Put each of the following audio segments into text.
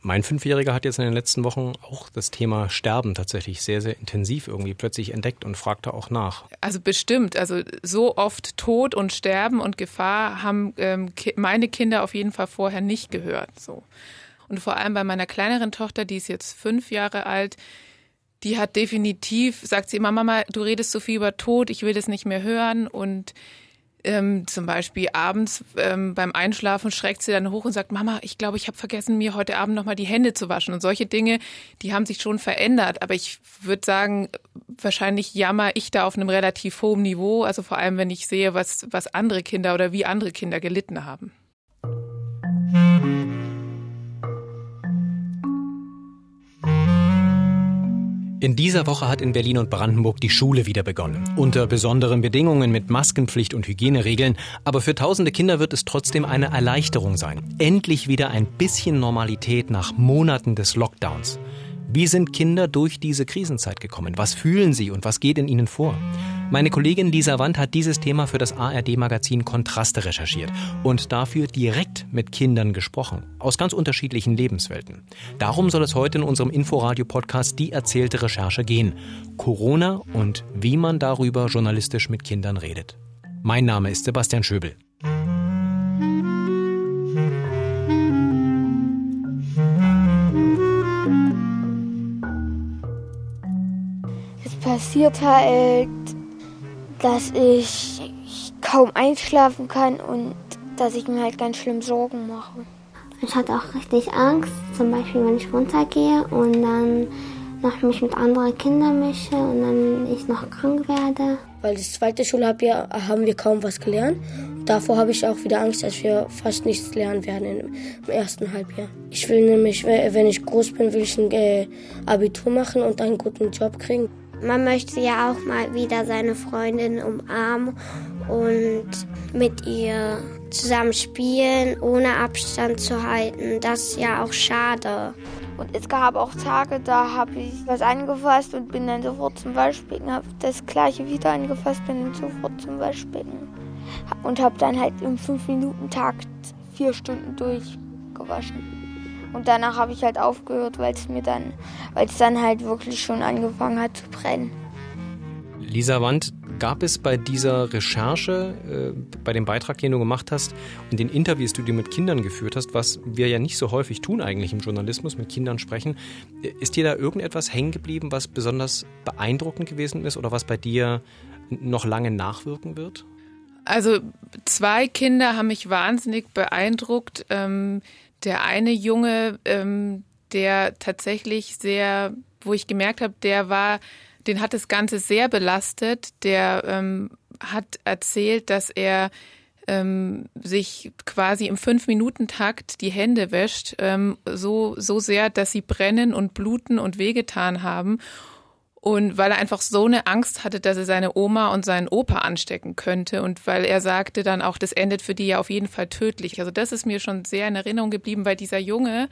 Mein Fünfjähriger hat jetzt in den letzten Wochen auch das Thema Sterben tatsächlich sehr, sehr intensiv irgendwie plötzlich entdeckt und fragte auch nach. Also bestimmt. Also so oft Tod und Sterben und Gefahr haben ähm, meine Kinder auf jeden Fall vorher nicht gehört. So. Und vor allem bei meiner kleineren Tochter, die ist jetzt fünf Jahre alt, die hat definitiv, sagt sie immer, Mama, du redest so viel über Tod, ich will das nicht mehr hören. Und ähm, zum Beispiel abends ähm, beim Einschlafen schreckt sie dann hoch und sagt, Mama, ich glaube, ich habe vergessen, mir heute Abend nochmal die Hände zu waschen. Und solche Dinge, die haben sich schon verändert. Aber ich würde sagen, wahrscheinlich jammer ich da auf einem relativ hohen Niveau. Also vor allem, wenn ich sehe, was, was andere Kinder oder wie andere Kinder gelitten haben. In dieser Woche hat in Berlin und Brandenburg die Schule wieder begonnen. Unter besonderen Bedingungen mit Maskenpflicht und Hygieneregeln. Aber für tausende Kinder wird es trotzdem eine Erleichterung sein. Endlich wieder ein bisschen Normalität nach Monaten des Lockdowns. Wie sind Kinder durch diese Krisenzeit gekommen? Was fühlen sie und was geht in ihnen vor? Meine Kollegin Lisa Wand hat dieses Thema für das ARD-Magazin Kontraste recherchiert und dafür direkt mit Kindern gesprochen, aus ganz unterschiedlichen Lebenswelten. Darum soll es heute in unserem Inforadio-Podcast Die erzählte Recherche gehen. Corona und wie man darüber journalistisch mit Kindern redet. Mein Name ist Sebastian Schöbel. Passiert halt dass ich kaum einschlafen kann und dass ich mir halt ganz schlimm Sorgen mache. Ich hatte auch richtig Angst, zum Beispiel wenn ich runtergehe und dann noch mich mit anderen Kindern mische und dann ich noch krank werde. Weil das zweite Schulhalbjahr haben wir kaum was gelernt. Davor habe ich auch wieder Angst, dass wir fast nichts lernen werden im ersten Halbjahr. Ich will nämlich, wenn ich groß bin, will ich ein äh, Abitur machen und einen guten Job kriegen. Man möchte ja auch mal wieder seine Freundin umarmen und mit ihr zusammen spielen, ohne Abstand zu halten. Das ist ja auch schade. Und es gab auch Tage, da habe ich was angefasst und bin dann sofort zum Waschbecken, habe das gleiche wieder angefasst, bin dann sofort zum Waschbecken. Und habe dann halt im 5-Minuten-Takt vier Stunden durchgewaschen. Und danach habe ich halt aufgehört, weil es mir dann, weil es dann halt wirklich schon angefangen hat zu brennen. Lisa Wand, gab es bei dieser Recherche, äh, bei dem Beitrag, den du gemacht hast und den Interviews, die du mit Kindern geführt hast, was wir ja nicht so häufig tun eigentlich im Journalismus, mit Kindern sprechen, ist dir da irgendetwas hängen geblieben, was besonders beeindruckend gewesen ist oder was bei dir noch lange nachwirken wird? Also zwei Kinder haben mich wahnsinnig beeindruckt. Ähm, der eine Junge, ähm, der tatsächlich sehr, wo ich gemerkt habe, der war, den hat das Ganze sehr belastet. Der ähm, hat erzählt, dass er ähm, sich quasi im Fünf-Minuten-Takt die Hände wäscht, ähm, so, so sehr, dass sie brennen und bluten und wehgetan haben. Und weil er einfach so eine Angst hatte, dass er seine Oma und seinen Opa anstecken könnte. Und weil er sagte dann auch, das endet für die ja auf jeden Fall tödlich. Also das ist mir schon sehr in Erinnerung geblieben, weil dieser Junge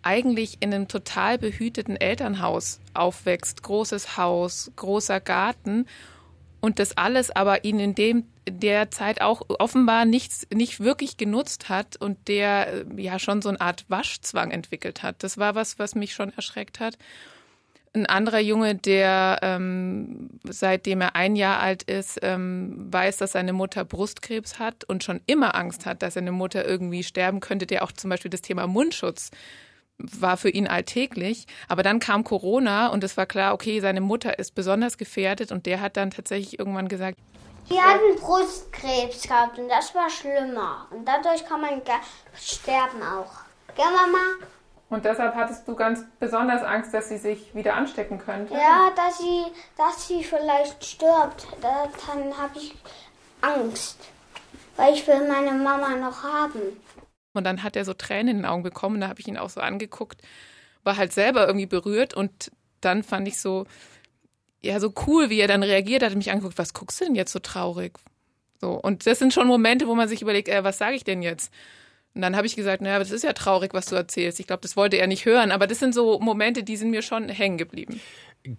eigentlich in einem total behüteten Elternhaus aufwächst. Großes Haus, großer Garten. Und das alles aber ihn in dem der Zeit auch offenbar nichts, nicht wirklich genutzt hat und der ja schon so eine Art Waschzwang entwickelt hat. Das war was, was mich schon erschreckt hat. Ein anderer Junge, der ähm, seitdem er ein Jahr alt ist, ähm, weiß, dass seine Mutter Brustkrebs hat und schon immer Angst hat, dass seine Mutter irgendwie sterben könnte, der auch zum Beispiel das Thema Mundschutz war für ihn alltäglich. Aber dann kam Corona und es war klar, okay, seine Mutter ist besonders gefährdet und der hat dann tatsächlich irgendwann gesagt, die hatten Brustkrebs gehabt und das war schlimmer. Und dadurch kann man sterben auch. Gell, Mama? Und deshalb hattest du ganz besonders Angst, dass sie sich wieder anstecken könnte? Ja, dass sie, dass sie vielleicht stirbt. Dann habe ich Angst, weil ich will meine Mama noch haben. Und dann hat er so Tränen in den Augen bekommen. Da habe ich ihn auch so angeguckt, war halt selber irgendwie berührt. Und dann fand ich so, ja, so cool, wie er dann reagiert hat, mich angeguckt, was guckst du denn jetzt so traurig? So. Und das sind schon Momente, wo man sich überlegt, äh, was sage ich denn jetzt? Und dann habe ich gesagt, naja, das ist ja traurig, was du erzählst. Ich glaube, das wollte er nicht hören, aber das sind so Momente, die sind mir schon hängen geblieben.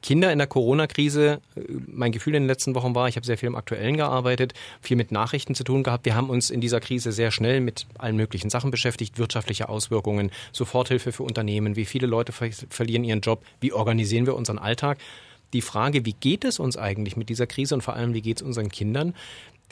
Kinder in der Corona-Krise, äh, mein Gefühl in den letzten Wochen war, ich habe sehr viel im Aktuellen gearbeitet, viel mit Nachrichten zu tun gehabt. Wir haben uns in dieser Krise sehr schnell mit allen möglichen Sachen beschäftigt, wirtschaftliche Auswirkungen, Soforthilfe für Unternehmen, wie viele Leute ver verlieren ihren Job, wie organisieren wir unseren Alltag. Die Frage, wie geht es uns eigentlich mit dieser Krise und vor allem, wie geht es unseren Kindern,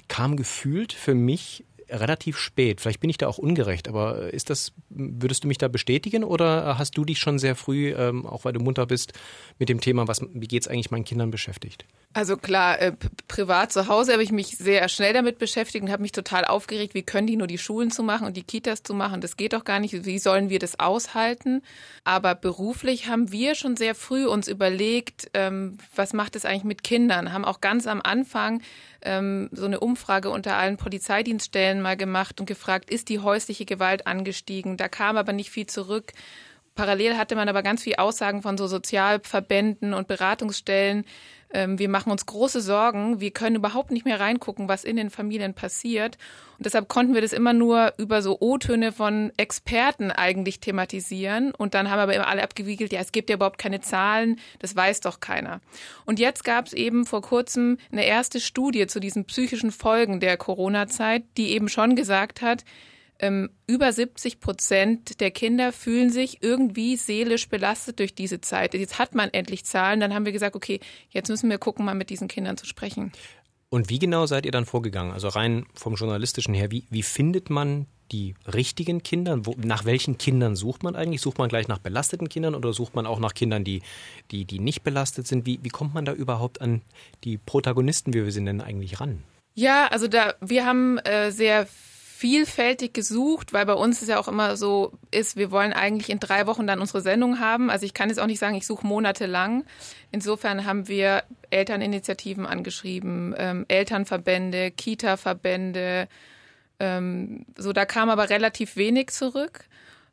kam gefühlt für mich relativ spät. Vielleicht bin ich da auch ungerecht, aber ist das, würdest du mich da bestätigen oder hast du dich schon sehr früh, ähm, auch weil du munter bist, mit dem Thema, was, wie geht es eigentlich meinen Kindern beschäftigt? Also klar, äh, privat zu Hause habe ich mich sehr schnell damit beschäftigt und habe mich total aufgeregt, wie können die nur die Schulen zu machen und die Kitas zu machen? Das geht doch gar nicht. Wie sollen wir das aushalten? Aber beruflich haben wir schon sehr früh uns überlegt, ähm, was macht es eigentlich mit Kindern? Haben auch ganz am Anfang ähm, so eine Umfrage unter allen Polizeidienststellen mal gemacht und gefragt, ist die häusliche Gewalt angestiegen? Da kam aber nicht viel zurück. Parallel hatte man aber ganz viel Aussagen von so Sozialverbänden und Beratungsstellen. Ähm, wir machen uns große Sorgen. Wir können überhaupt nicht mehr reingucken, was in den Familien passiert. Und deshalb konnten wir das immer nur über so O-Töne von Experten eigentlich thematisieren. Und dann haben aber immer alle abgewiegelt, ja, es gibt ja überhaupt keine Zahlen, das weiß doch keiner. Und jetzt gab es eben vor kurzem eine erste Studie zu diesen psychischen Folgen der Corona-Zeit, die eben schon gesagt hat, ähm, über 70 Prozent der Kinder fühlen sich irgendwie seelisch belastet durch diese Zeit. Jetzt hat man endlich Zahlen, dann haben wir gesagt, okay, jetzt müssen wir gucken, mal mit diesen Kindern zu sprechen. Und wie genau seid ihr dann vorgegangen? Also rein vom journalistischen her, wie, wie findet man die richtigen Kinder? Wo, nach welchen Kindern sucht man eigentlich? Sucht man gleich nach belasteten Kindern oder sucht man auch nach Kindern, die, die, die nicht belastet sind? Wie, wie kommt man da überhaupt an die Protagonisten, wie wir sie nennen, eigentlich ran? Ja, also da wir haben äh, sehr vielfältig gesucht, weil bei uns es ja auch immer so ist, wir wollen eigentlich in drei Wochen dann unsere Sendung haben. Also ich kann jetzt auch nicht sagen, ich suche monatelang. Insofern haben wir Elterninitiativen angeschrieben, ähm, Elternverbände, Kita-Verbände. Ähm, so, da kam aber relativ wenig zurück.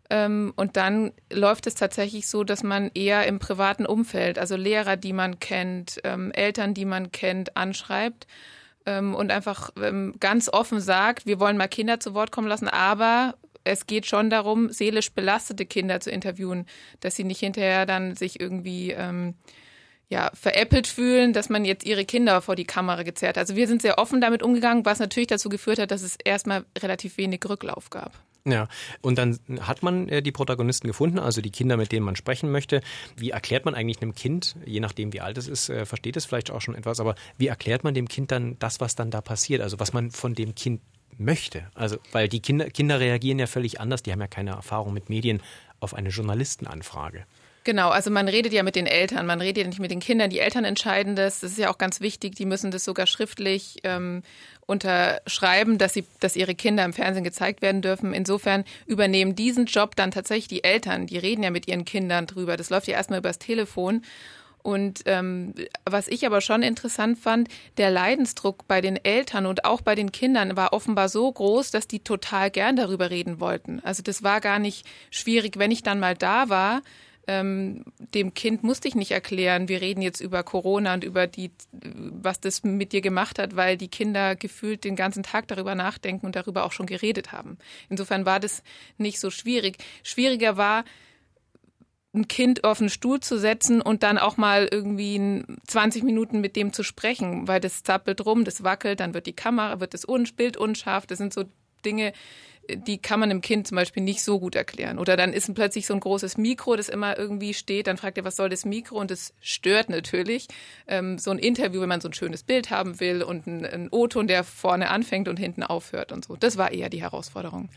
Ähm, und dann läuft es tatsächlich so, dass man eher im privaten Umfeld, also Lehrer, die man kennt, ähm, Eltern, die man kennt, anschreibt ähm, und einfach ähm, ganz offen sagt, wir wollen mal Kinder zu Wort kommen lassen, aber es geht schon darum, seelisch belastete Kinder zu interviewen, dass sie nicht hinterher dann sich irgendwie ähm, ja, veräppelt fühlen, dass man jetzt ihre Kinder vor die Kamera gezerrt hat. Also wir sind sehr offen damit umgegangen, was natürlich dazu geführt hat, dass es erstmal relativ wenig Rücklauf gab. Ja, und dann hat man äh, die Protagonisten gefunden, also die Kinder, mit denen man sprechen möchte. Wie erklärt man eigentlich einem Kind, je nachdem wie alt es ist, äh, versteht es vielleicht auch schon etwas, aber wie erklärt man dem Kind dann das, was dann da passiert, also was man von dem Kind möchte? Also, weil die Kinder, Kinder reagieren ja völlig anders, die haben ja keine Erfahrung mit Medien auf eine Journalistenanfrage. Genau, also man redet ja mit den Eltern, man redet ja nicht mit den Kindern. Die Eltern entscheiden das. Das ist ja auch ganz wichtig. Die müssen das sogar schriftlich ähm, unterschreiben, dass sie, dass ihre Kinder im Fernsehen gezeigt werden dürfen. Insofern übernehmen diesen Job dann tatsächlich die Eltern. Die reden ja mit ihren Kindern drüber. Das läuft ja erstmal übers Telefon. Und ähm, was ich aber schon interessant fand, der Leidensdruck bei den Eltern und auch bei den Kindern war offenbar so groß, dass die total gern darüber reden wollten. Also das war gar nicht schwierig, wenn ich dann mal da war ähm, dem Kind musste ich nicht erklären, wir reden jetzt über Corona und über die, was das mit dir gemacht hat, weil die Kinder gefühlt den ganzen Tag darüber nachdenken und darüber auch schon geredet haben. Insofern war das nicht so schwierig. Schwieriger war, ein Kind auf einen Stuhl zu setzen und dann auch mal irgendwie 20 Minuten mit dem zu sprechen, weil das zappelt rum, das wackelt, dann wird die Kamera, wird das Bild unscharf. Das sind so Dinge, die kann man dem Kind zum Beispiel nicht so gut erklären. Oder dann ist plötzlich so ein großes Mikro, das immer irgendwie steht, dann fragt er, was soll das Mikro? Und das stört natürlich. Ähm, so ein Interview, wenn man so ein schönes Bild haben will und ein, ein O-Ton, der vorne anfängt und hinten aufhört und so. Das war eher die Herausforderung.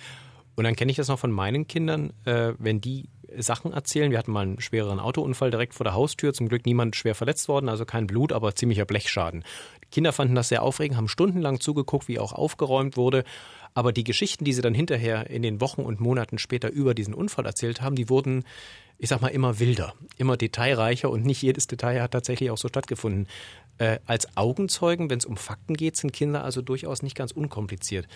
Und dann kenne ich das noch von meinen Kindern, äh, wenn die Sachen erzählen. Wir hatten mal einen schwereren Autounfall direkt vor der Haustür. Zum Glück niemand schwer verletzt worden, also kein Blut, aber ziemlicher Blechschaden. Die Kinder fanden das sehr aufregend, haben stundenlang zugeguckt, wie auch aufgeräumt wurde. Aber die Geschichten, die sie dann hinterher in den Wochen und Monaten später über diesen Unfall erzählt haben, die wurden, ich sag mal, immer wilder, immer detailreicher und nicht jedes Detail hat tatsächlich auch so stattgefunden. Äh, als Augenzeugen, wenn es um Fakten geht, sind Kinder also durchaus nicht ganz unkompliziert.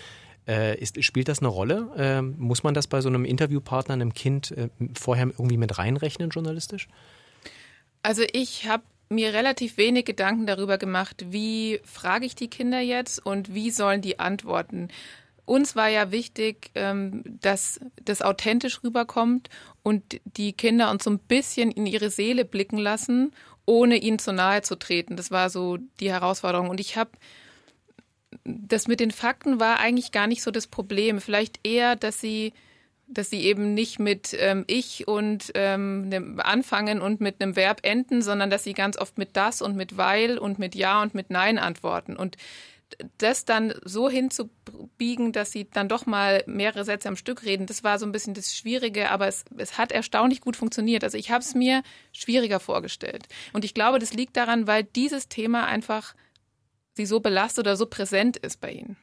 Äh, ist, spielt das eine Rolle? Äh, muss man das bei so einem Interviewpartner, einem Kind, äh, vorher irgendwie mit reinrechnen, journalistisch? Also ich habe mir relativ wenig Gedanken darüber gemacht, wie frage ich die Kinder jetzt und wie sollen die antworten uns war ja wichtig, ähm, dass das authentisch rüberkommt und die Kinder uns so ein bisschen in ihre Seele blicken lassen ohne ihnen zu nahe zu treten. Das war so die Herausforderung. Und ich habe das mit den Fakten war eigentlich gar nicht so das Problem. Vielleicht eher, dass sie dass sie eben nicht mit ähm, ich und ähm, anfangen und mit einem Verb enden, sondern dass sie ganz oft mit das und mit weil und mit ja und mit nein antworten. Und das dann so hinzubiegen, dass sie dann doch mal mehrere Sätze am Stück reden, das war so ein bisschen das Schwierige, aber es, es hat erstaunlich gut funktioniert. Also ich habe es mir schwieriger vorgestellt. Und ich glaube, das liegt daran, weil dieses Thema einfach sie so belastet oder so präsent ist bei ihnen.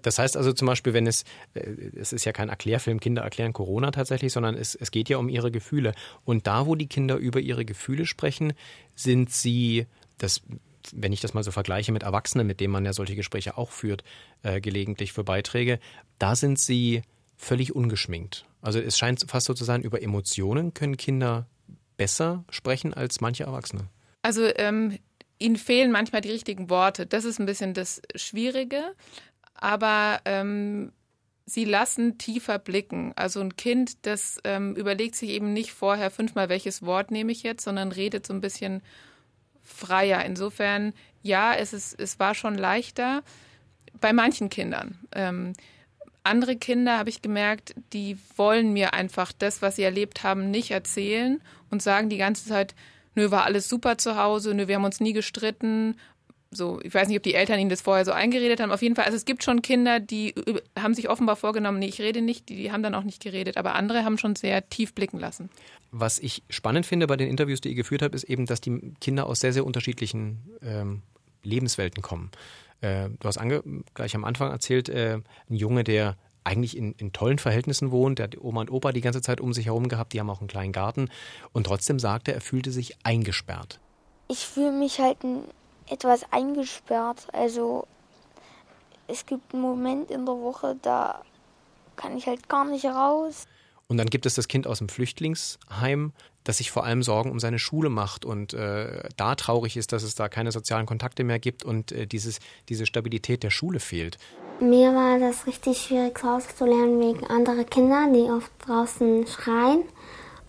Das heißt also zum Beispiel, wenn es, äh, es ist ja kein Erklärfilm, Kinder erklären Corona tatsächlich, sondern es, es geht ja um ihre Gefühle. Und da, wo die Kinder über ihre Gefühle sprechen, sind sie, das wenn ich das mal so vergleiche mit Erwachsenen, mit denen man ja solche Gespräche auch führt, äh, gelegentlich für Beiträge, da sind sie völlig ungeschminkt. Also es scheint fast so zu sein, über Emotionen können Kinder besser sprechen als manche Erwachsene. Also ähm, ihnen fehlen manchmal die richtigen Worte. Das ist ein bisschen das Schwierige. Aber ähm, sie lassen tiefer blicken. Also ein Kind, das ähm, überlegt sich eben nicht vorher fünfmal, welches Wort nehme ich jetzt, sondern redet so ein bisschen freier. Insofern, ja, es, ist, es war schon leichter bei manchen Kindern. Ähm, andere Kinder habe ich gemerkt, die wollen mir einfach das, was sie erlebt haben, nicht erzählen und sagen die ganze Zeit, nö, war alles super zu Hause, nö, wir haben uns nie gestritten so, ich weiß nicht, ob die Eltern ihnen das vorher so eingeredet haben. Auf jeden Fall, also es gibt schon Kinder, die haben sich offenbar vorgenommen, nee, ich rede nicht, die, die haben dann auch nicht geredet, aber andere haben schon sehr tief blicken lassen. Was ich spannend finde bei den Interviews, die ihr geführt habt, ist eben, dass die Kinder aus sehr, sehr unterschiedlichen ähm, Lebenswelten kommen. Äh, du hast gleich am Anfang erzählt, äh, ein Junge, der eigentlich in, in tollen Verhältnissen wohnt, der hat Oma und Opa die ganze Zeit um sich herum gehabt, die haben auch einen kleinen Garten und trotzdem sagte er, er fühlte sich eingesperrt. Ich fühle mich halt ein etwas eingesperrt. Also es gibt einen Moment in der Woche, da kann ich halt gar nicht raus. Und dann gibt es das Kind aus dem Flüchtlingsheim, das sich vor allem Sorgen um seine Schule macht und äh, da traurig ist, dass es da keine sozialen Kontakte mehr gibt und äh, dieses, diese Stabilität der Schule fehlt. Mir war das richtig schwierig, zu Hause zu lernen wegen anderer Kinder, die oft draußen schreien.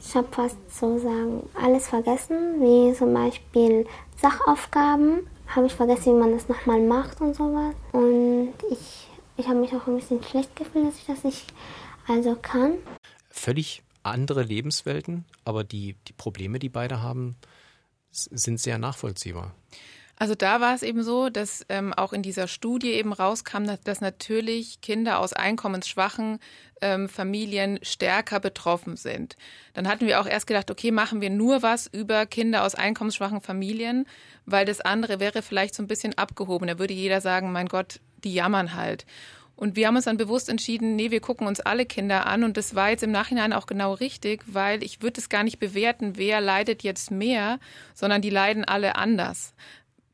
Ich habe fast sozusagen alles vergessen, wie zum Beispiel Sachaufgaben. Habe ich vergessen, wie man das nochmal macht und sowas. Und ich, ich habe mich auch ein bisschen schlecht gefühlt, dass ich das nicht also kann. Völlig andere Lebenswelten, aber die, die Probleme, die beide haben, sind sehr nachvollziehbar. Also da war es eben so, dass ähm, auch in dieser Studie eben rauskam, dass, dass natürlich Kinder aus einkommensschwachen ähm, Familien stärker betroffen sind. Dann hatten wir auch erst gedacht, okay, machen wir nur was über Kinder aus einkommensschwachen Familien, weil das andere wäre vielleicht so ein bisschen abgehoben. Da würde jeder sagen, mein Gott, die jammern halt. Und wir haben uns dann bewusst entschieden, nee, wir gucken uns alle Kinder an. Und das war jetzt im Nachhinein auch genau richtig, weil ich würde es gar nicht bewerten, wer leidet jetzt mehr, sondern die leiden alle anders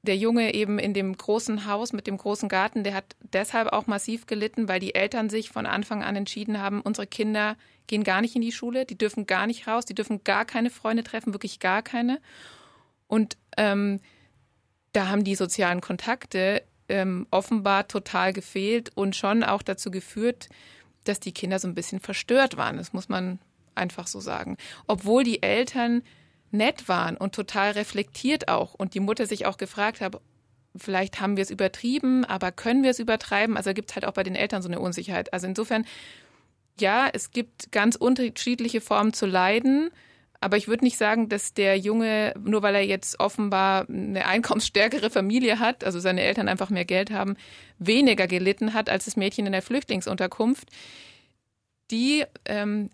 der Junge eben in dem großen Haus mit dem großen Garten, der hat deshalb auch massiv gelitten, weil die Eltern sich von Anfang an entschieden haben, unsere Kinder gehen gar nicht in die Schule, die dürfen gar nicht raus, die dürfen gar keine Freunde treffen, wirklich gar keine. Und ähm, da haben die sozialen Kontakte ähm, offenbar total gefehlt und schon auch dazu geführt, dass die Kinder so ein bisschen verstört waren. Das muss man einfach so sagen. Obwohl die Eltern nett waren und total reflektiert auch und die Mutter sich auch gefragt hat, vielleicht haben wir es übertrieben, aber können wir es übertreiben? Also gibt es halt auch bei den Eltern so eine Unsicherheit. Also insofern, ja, es gibt ganz unterschiedliche Formen zu leiden. Aber ich würde nicht sagen, dass der Junge, nur weil er jetzt offenbar eine einkommensstärkere Familie hat, also seine Eltern einfach mehr Geld haben, weniger gelitten hat als das Mädchen in der Flüchtlingsunterkunft. Die ähm,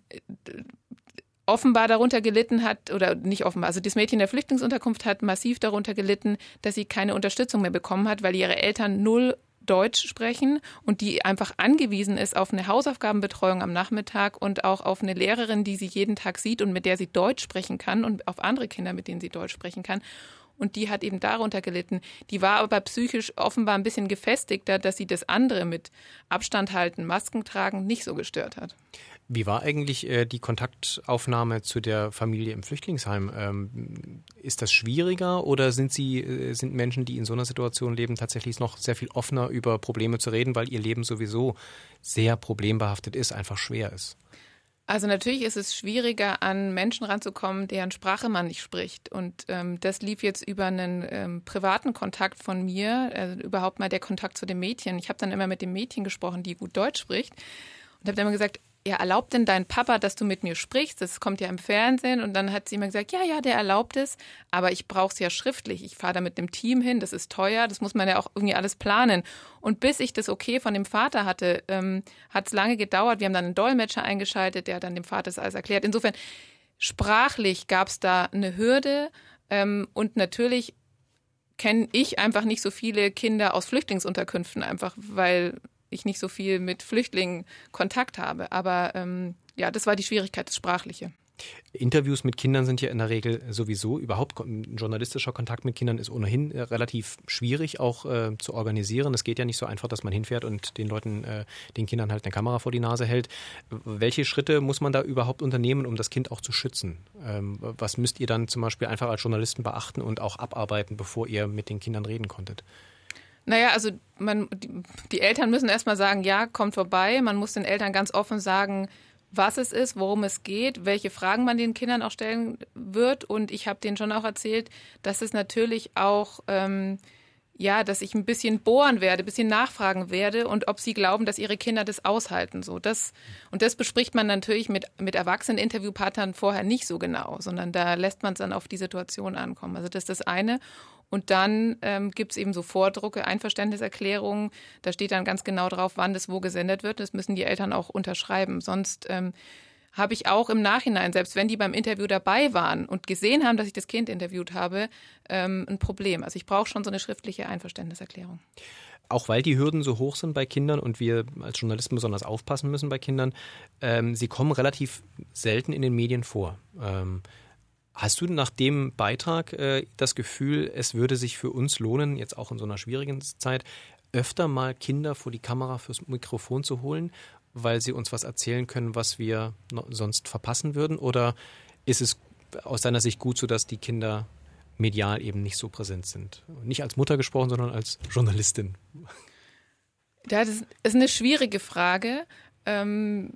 offenbar darunter gelitten hat, oder nicht offenbar, also das Mädchen der Flüchtlingsunterkunft hat massiv darunter gelitten, dass sie keine Unterstützung mehr bekommen hat, weil ihre Eltern null Deutsch sprechen und die einfach angewiesen ist auf eine Hausaufgabenbetreuung am Nachmittag und auch auf eine Lehrerin, die sie jeden Tag sieht und mit der sie Deutsch sprechen kann und auf andere Kinder, mit denen sie Deutsch sprechen kann. Und die hat eben darunter gelitten. Die war aber psychisch offenbar ein bisschen gefestigter, dass sie das andere mit Abstand halten, Masken tragen nicht so gestört hat. Wie war eigentlich äh, die Kontaktaufnahme zu der Familie im Flüchtlingsheim? Ähm, ist das schwieriger oder sind Sie äh, sind Menschen, die in so einer Situation leben, tatsächlich noch sehr viel offener über Probleme zu reden, weil ihr Leben sowieso sehr problembehaftet ist, einfach schwer ist? Also natürlich ist es schwieriger, an Menschen ranzukommen, deren Sprache man nicht spricht. Und ähm, das lief jetzt über einen ähm, privaten Kontakt von mir, also überhaupt mal der Kontakt zu dem Mädchen. Ich habe dann immer mit dem Mädchen gesprochen, die gut Deutsch spricht. Und habe dann immer gesagt, ja, erlaubt denn dein Papa, dass du mit mir sprichst? Das kommt ja im Fernsehen. Und dann hat sie immer gesagt, ja, ja, der erlaubt es, aber ich brauche es ja schriftlich. Ich fahre da mit dem Team hin, das ist teuer, das muss man ja auch irgendwie alles planen. Und bis ich das okay von dem Vater hatte, ähm, hat es lange gedauert. Wir haben dann einen Dolmetscher eingeschaltet, der dann dem Vater das alles erklärt. Insofern, sprachlich gab es da eine Hürde. Ähm, und natürlich kenne ich einfach nicht so viele Kinder aus Flüchtlingsunterkünften, einfach weil ich nicht so viel mit Flüchtlingen Kontakt habe. Aber ähm, ja, das war die Schwierigkeit, das Sprachliche. Interviews mit Kindern sind ja in der Regel sowieso, überhaupt journalistischer Kontakt mit Kindern ist ohnehin äh, relativ schwierig auch äh, zu organisieren. Es geht ja nicht so einfach, dass man hinfährt und den Leuten, äh, den Kindern halt eine Kamera vor die Nase hält. Welche Schritte muss man da überhaupt unternehmen, um das Kind auch zu schützen? Ähm, was müsst ihr dann zum Beispiel einfach als Journalisten beachten und auch abarbeiten, bevor ihr mit den Kindern reden konntet? Naja, also man, die, Eltern müssen erstmal sagen, ja, kommt vorbei. Man muss den Eltern ganz offen sagen, was es ist, worum es geht, welche Fragen man den Kindern auch stellen wird. Und ich habe denen schon auch erzählt, dass es natürlich auch ähm, ja, dass ich ein bisschen bohren werde, ein bisschen nachfragen werde und ob sie glauben, dass ihre Kinder das aushalten. So, das, und das bespricht man natürlich mit, mit erwachsenen Interviewpartnern vorher nicht so genau, sondern da lässt man es dann auf die Situation ankommen. Also das ist das eine. Und dann ähm, gibt es eben so Vordrucke, Einverständniserklärungen. Da steht dann ganz genau drauf, wann das wo gesendet wird. Das müssen die Eltern auch unterschreiben. Sonst ähm, habe ich auch im Nachhinein, selbst wenn die beim Interview dabei waren und gesehen haben, dass ich das Kind interviewt habe, ähm, ein Problem. Also ich brauche schon so eine schriftliche Einverständniserklärung. Auch weil die Hürden so hoch sind bei Kindern und wir als Journalisten besonders aufpassen müssen bei Kindern, ähm, sie kommen relativ selten in den Medien vor. Ähm, Hast du nach dem Beitrag äh, das Gefühl, es würde sich für uns lohnen, jetzt auch in so einer schwierigen Zeit, öfter mal Kinder vor die Kamera fürs Mikrofon zu holen weil sie uns was erzählen können, was wir sonst verpassen würden? Oder ist es aus deiner Sicht gut so, dass die Kinder medial eben nicht so präsent sind? Nicht als Mutter gesprochen, sondern als Journalistin. Das ist eine schwierige Frage. Ähm,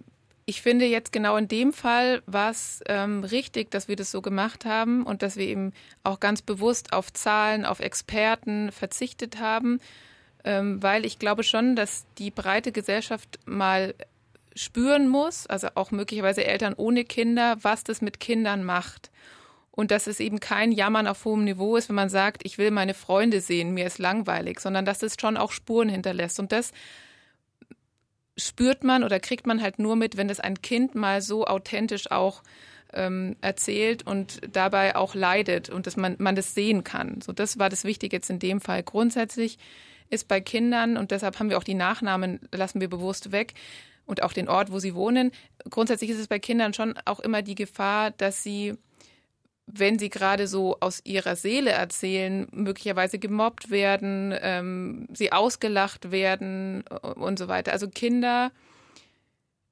ich finde jetzt genau in dem Fall war es ähm, richtig, dass wir das so gemacht haben und dass wir eben auch ganz bewusst auf Zahlen, auf Experten verzichtet haben, ähm, weil ich glaube schon, dass die breite Gesellschaft mal spüren muss, also auch möglicherweise Eltern ohne Kinder, was das mit Kindern macht. Und dass es eben kein Jammern auf hohem Niveau ist, wenn man sagt, ich will meine Freunde sehen, mir ist langweilig, sondern dass es schon auch Spuren hinterlässt. Und das spürt man oder kriegt man halt nur mit, wenn das ein Kind mal so authentisch auch ähm, erzählt und dabei auch leidet und dass man, man das sehen kann. So, das war das Wichtige jetzt in dem Fall. Grundsätzlich ist bei Kindern, und deshalb haben wir auch die Nachnamen, lassen wir bewusst weg, und auch den Ort, wo sie wohnen. Grundsätzlich ist es bei Kindern schon auch immer die Gefahr, dass sie wenn sie gerade so aus ihrer Seele erzählen, möglicherweise gemobbt werden, ähm, sie ausgelacht werden und so weiter. Also Kinder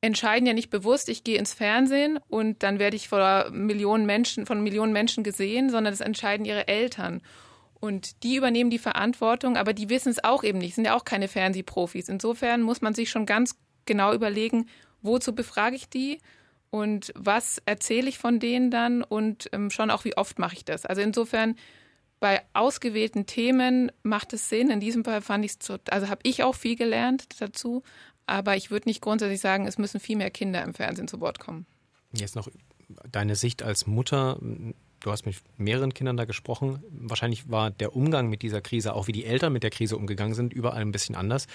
entscheiden ja nicht bewusst, ich gehe ins Fernsehen und dann werde ich vor Millionen Menschen, von Millionen Menschen gesehen, sondern das entscheiden ihre Eltern. Und die übernehmen die Verantwortung, aber die wissen es auch eben nicht, sind ja auch keine Fernsehprofis. Insofern muss man sich schon ganz genau überlegen, wozu befrage ich die und was erzähle ich von denen dann und ähm, schon auch, wie oft mache ich das. Also insofern bei ausgewählten Themen macht es Sinn. In diesem Fall fand ich es, also habe ich auch viel gelernt dazu, aber ich würde nicht grundsätzlich sagen, es müssen viel mehr Kinder im Fernsehen zu Wort kommen. Jetzt noch deine Sicht als Mutter. Du hast mit mehreren Kindern da gesprochen. Wahrscheinlich war der Umgang mit dieser Krise, auch wie die Eltern mit der Krise umgegangen sind, überall ein bisschen anders.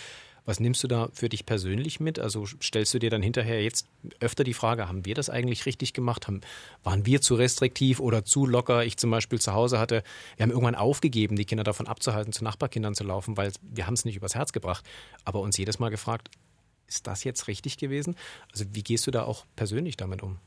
Was nimmst du da für dich persönlich mit? Also stellst du dir dann hinterher jetzt öfter die Frage, haben wir das eigentlich richtig gemacht? Haben, waren wir zu restriktiv oder zu locker? Ich zum Beispiel zu Hause hatte, wir haben irgendwann aufgegeben, die Kinder davon abzuhalten, zu Nachbarkindern zu laufen, weil wir haben es nicht übers Herz gebracht. Aber uns jedes Mal gefragt, ist das jetzt richtig gewesen? Also wie gehst du da auch persönlich damit um?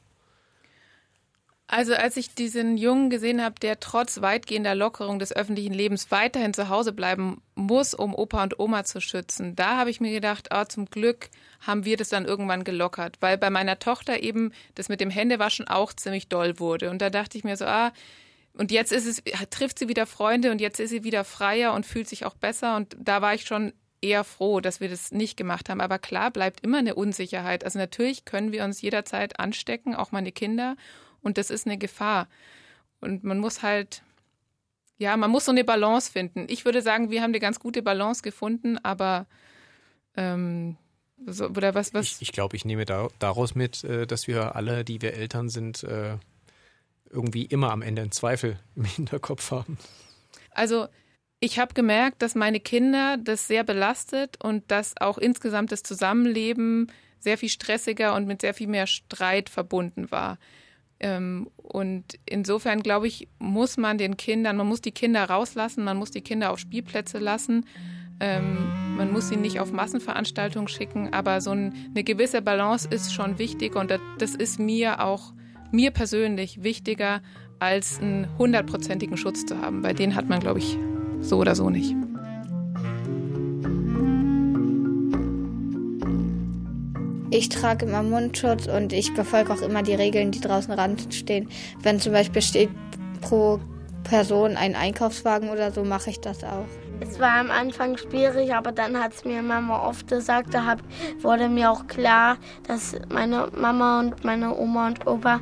Also als ich diesen Jungen gesehen habe, der trotz weitgehender Lockerung des öffentlichen Lebens weiterhin zu Hause bleiben muss, um Opa und Oma zu schützen, da habe ich mir gedacht, oh, zum Glück haben wir das dann irgendwann gelockert, weil bei meiner Tochter eben das mit dem Händewaschen auch ziemlich doll wurde. Und da dachte ich mir so, ah, und jetzt ist es, trifft sie wieder Freunde und jetzt ist sie wieder freier und fühlt sich auch besser. Und da war ich schon eher froh, dass wir das nicht gemacht haben. Aber klar bleibt immer eine Unsicherheit. Also natürlich können wir uns jederzeit anstecken, auch meine Kinder. Und das ist eine Gefahr. Und man muss halt, ja, man muss so eine Balance finden. Ich würde sagen, wir haben eine ganz gute Balance gefunden, aber ähm, so, oder was, was? Ich, ich glaube, ich nehme da, daraus mit, äh, dass wir alle, die wir Eltern sind, äh, irgendwie immer am Ende einen Zweifel im Hinterkopf haben. Also ich habe gemerkt, dass meine Kinder das sehr belastet und dass auch insgesamt das Zusammenleben sehr viel stressiger und mit sehr viel mehr Streit verbunden war. Ähm, und insofern glaube ich, muss man den Kindern, man muss die Kinder rauslassen, man muss die Kinder auf Spielplätze lassen, ähm, man muss sie nicht auf Massenveranstaltungen schicken, aber so ein, eine gewisse Balance ist schon wichtig und das ist mir auch, mir persönlich wichtiger, als einen hundertprozentigen Schutz zu haben. Bei denen hat man, glaube ich, so oder so nicht. Ich trage immer Mundschutz und ich befolge auch immer die Regeln, die draußen ran stehen. Wenn zum Beispiel steht pro Person ein Einkaufswagen oder so, mache ich das auch. Es war am Anfang schwierig, aber dann hat es mir Mama oft gesagt, da hab, wurde mir auch klar, dass meine Mama und meine Oma und Opa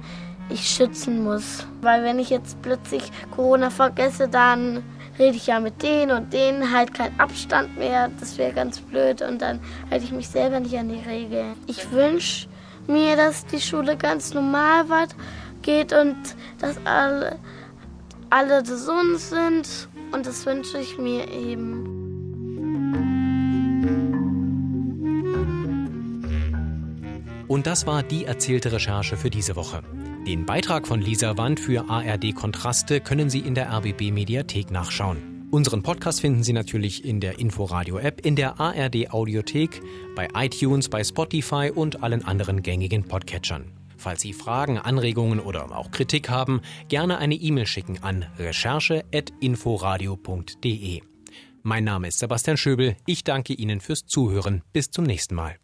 ich schützen muss. Weil wenn ich jetzt plötzlich Corona vergesse, dann rede ich ja mit denen und denen halt keinen Abstand mehr. Das wäre ganz blöd und dann halte ich mich selber nicht an die Regeln. Ich wünsche mir, dass die Schule ganz normal geht und dass alle, alle gesund sind und das wünsche ich mir eben. Und das war die erzählte Recherche für diese Woche. Den Beitrag von Lisa Wand für ARD Kontraste können Sie in der RBB Mediathek nachschauen. Unseren Podcast finden Sie natürlich in der Inforadio-App, in der ARD Audiothek, bei iTunes, bei Spotify und allen anderen gängigen Podcatchern. Falls Sie Fragen, Anregungen oder auch Kritik haben, gerne eine E-Mail schicken an recherche.inforadio.de. Mein Name ist Sebastian Schöbel. Ich danke Ihnen fürs Zuhören. Bis zum nächsten Mal.